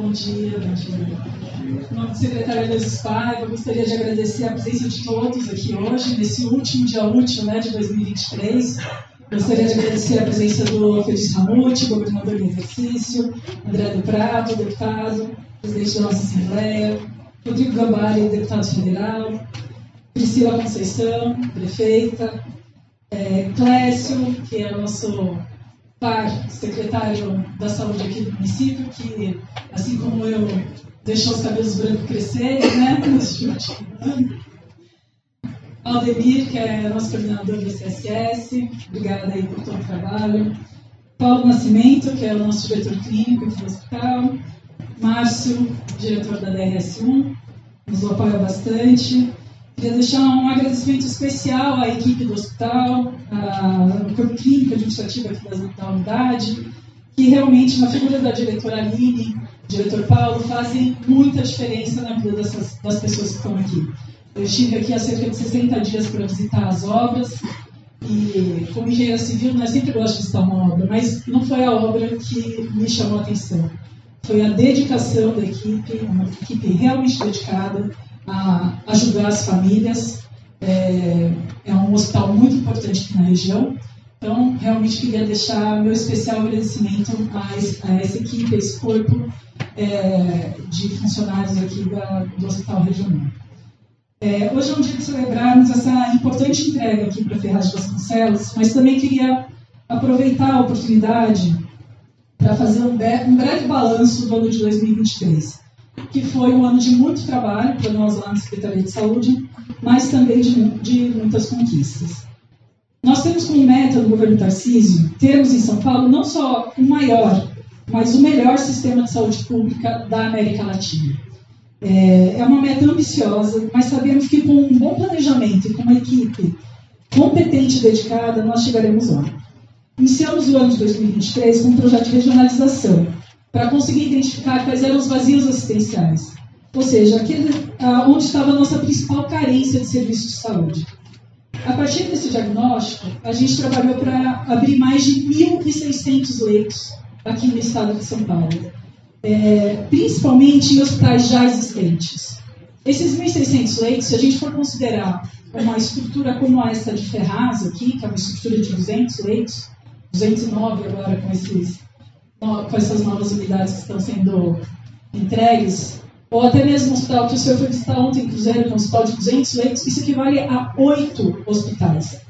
Bom dia, bom dia. Em nome do secretário Eleusis Paiva, eu gostaria de agradecer a presença de todos aqui hoje, nesse último dia útil né, de 2023. Gostaria de agradecer a presença do Feliz Ramute, governador em exercício, André do Prado, deputado, presidente da nossa Assembleia, Rodrigo Gambari, deputado federal, Priscila Conceição, prefeita, é, Clécio, que é o nosso par secretário da saúde aqui do município, que, assim como eu, deixou os cabelos brancos crescerem, né, nesse último ano. Aldemir, que é nosso coordenador do CSS, obrigada aí por todo o trabalho. Paulo Nascimento, que é o nosso diretor clínico do hospital. Márcio, diretor da DRS1, nos apoia bastante. Queria deixar um agradecimento especial à equipe do hospital, ao corpo clínico administrativo aqui da unidade, que realmente, na figura da diretora Aline, diretor Paulo, fazem muita diferença na vida dessas, das pessoas que estão aqui. Eu estive aqui há cerca de 60 dias para visitar as obras, e como engenheira civil, nós sempre gosto de visitar uma obra, mas não foi a obra que me chamou a atenção. Foi a dedicação da equipe, uma equipe realmente dedicada, a ajudar as famílias. É, é um hospital muito importante aqui na região. Então, realmente queria deixar meu especial agradecimento a, a essa equipe, a esse corpo é, de funcionários aqui da, do Hospital Regional. É, hoje é um dia de celebrarmos essa importante entrega aqui para Ferraz de Vasconcelos, mas também queria aproveitar a oportunidade para fazer um, um breve balanço do ano de 2023 que foi um ano de muito trabalho para nós lá na Secretaria de Saúde, mas também de, de muitas conquistas. Nós temos como meta do governo Tarcísio termos em São Paulo não só o maior, mas o melhor sistema de saúde pública da América Latina. É, é uma meta ambiciosa, mas sabemos que com um bom planejamento e com uma equipe competente e dedicada, nós chegaremos lá. Iniciamos o ano de 2023 com um projeto de regionalização, para conseguir identificar quais eram os vazios assistenciais, ou seja, aquele, ah, onde estava a nossa principal carência de serviços de saúde. A partir desse diagnóstico, a gente trabalhou para abrir mais de 1.600 leitos aqui no estado de São Paulo, é, principalmente em hospitais já existentes. Esses 1.600 leitos, se a gente for considerar uma estrutura como essa de Ferraz aqui, que é uma estrutura de 200 leitos, 209 agora com esses com essas novas unidades que estão sendo entregues, ou até mesmo o hospital que o senhor foi visitar ontem, Cruzeiro, que é um hospital de 200 leitos, isso equivale a oito hospitais.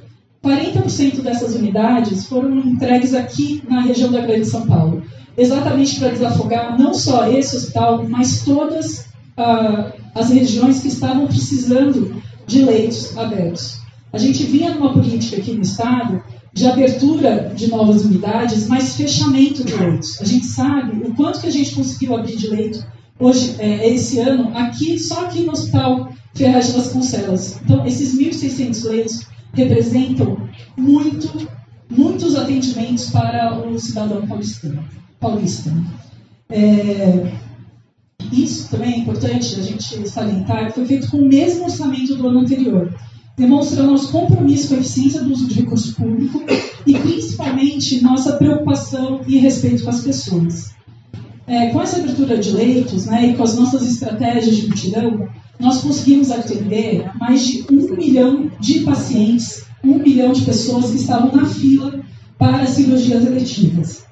40% dessas unidades foram entregues aqui na região da Grande São Paulo, exatamente para desafogar não só esse hospital, mas todas ah, as regiões que estavam precisando de leitos abertos. A gente vinha numa política aqui no Estado de abertura de novas unidades, mas fechamento de leitos. A gente sabe o quanto que a gente conseguiu abrir de leito hoje, é, esse ano, aqui, só aqui no Hospital Ferraz de Vasconcelos. Então, esses 1.600 leitos representam muito, muitos atendimentos para o cidadão paulistano. paulista. É, isso também é importante a gente salientar, foi feito com o mesmo orçamento do ano anterior demonstra nosso compromisso com a eficiência do uso de recurso público e, principalmente, nossa preocupação e respeito com as pessoas. É, com essa abertura de leitos né, e com as nossas estratégias de mutirão, nós conseguimos atender mais de um milhão de pacientes, um milhão de pessoas que estavam na fila para cirurgias eletivas.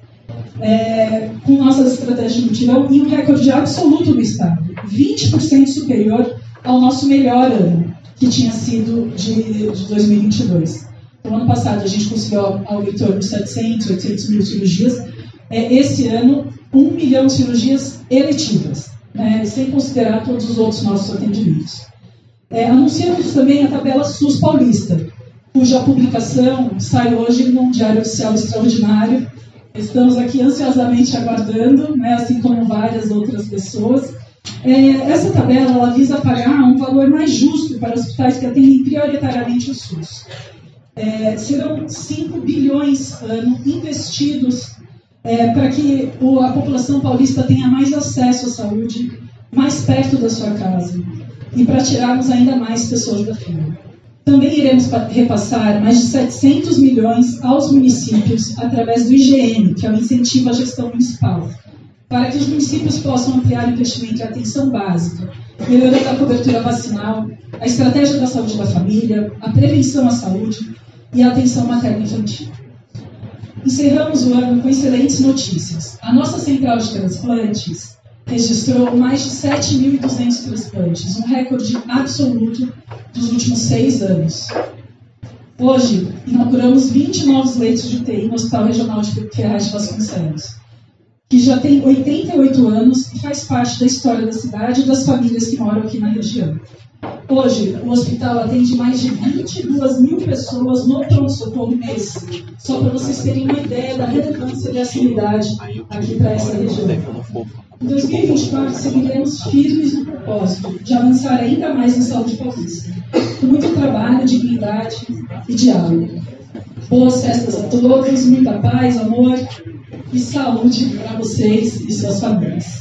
É, com nossas estratégias de mutirão e um recorde absoluto do Estado, 20% superior ao nosso melhor ano que tinha sido de, de 2022. No ano passado, a gente conseguiu algo em torno de 700, 800 mil cirurgias. É, esse ano, 1 milhão de cirurgias eletivas, né, sem considerar todos os outros nossos atendimentos. É, anunciamos também a tabela SUS Paulista, cuja publicação sai hoje no Diário Oficial Extraordinário. Estamos aqui ansiosamente aguardando, né, assim como várias outras pessoas. É, essa tabela ela visa pagar um valor mais justo para hospitais que atendem prioritariamente o SUS. É, serão 5 bilhões ano investidos é, para que o, a população paulista tenha mais acesso à saúde mais perto da sua casa e para tirarmos ainda mais pessoas da fila. Também iremos repassar mais de 700 milhões aos municípios através do IGM, que é o Incentivo à Gestão Municipal para que os municípios possam ampliar o investimento em atenção básica, melhorando a cobertura vacinal, a estratégia da saúde da família, a prevenção à saúde e a atenção materno-infantil. Encerramos o ano com excelentes notícias. A nossa central de transplantes registrou mais de 7.200 transplantes, um recorde absoluto dos últimos seis anos. Hoje, inauguramos 20 novos leitos de UTI no Hospital Regional de Ferraz de Vasconcelos, que já tem 88 anos e faz parte da história da cidade e das famílias que moram aqui na região. Hoje, o hospital atende mais de 22 mil pessoas no pronto-socorro mês, só para vocês terem uma ideia da relevância dessa unidade aqui para essa região. Em 2024, seguiremos firmes no propósito de avançar ainda mais na saúde paulista, com muito trabalho, dignidade e diálogo. Boas festas a todos, muita paz, amor e saúde para vocês e suas famílias.